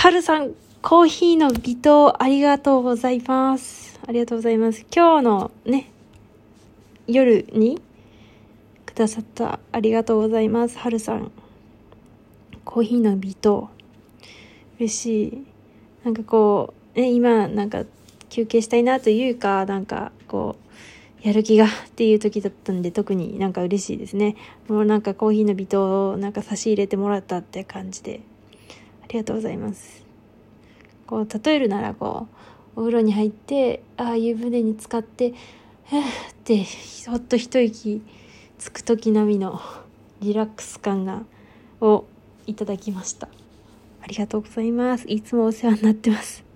はるさん、コーヒーの微糖ありがとうございます。ありがとうございます。今日のね、夜にくださったありがとうございます。はるさん。コーヒーの微糖。嬉しい。なんかこう、ね、今なんか休憩したいなというか、なんかこう、やる気がっていう時だったんで特になんか嬉しいですね。もうなんかコーヒーの微糖をなんか差し入れてもらったって感じで。ありがとうございます。こう、例えるならこう、お風呂に入って、ああ湯船に浸かって、ふーって、ほっと一息つく時並みのリラックス感が、をいただきました。ありがとうございます。いつもお世話になってます。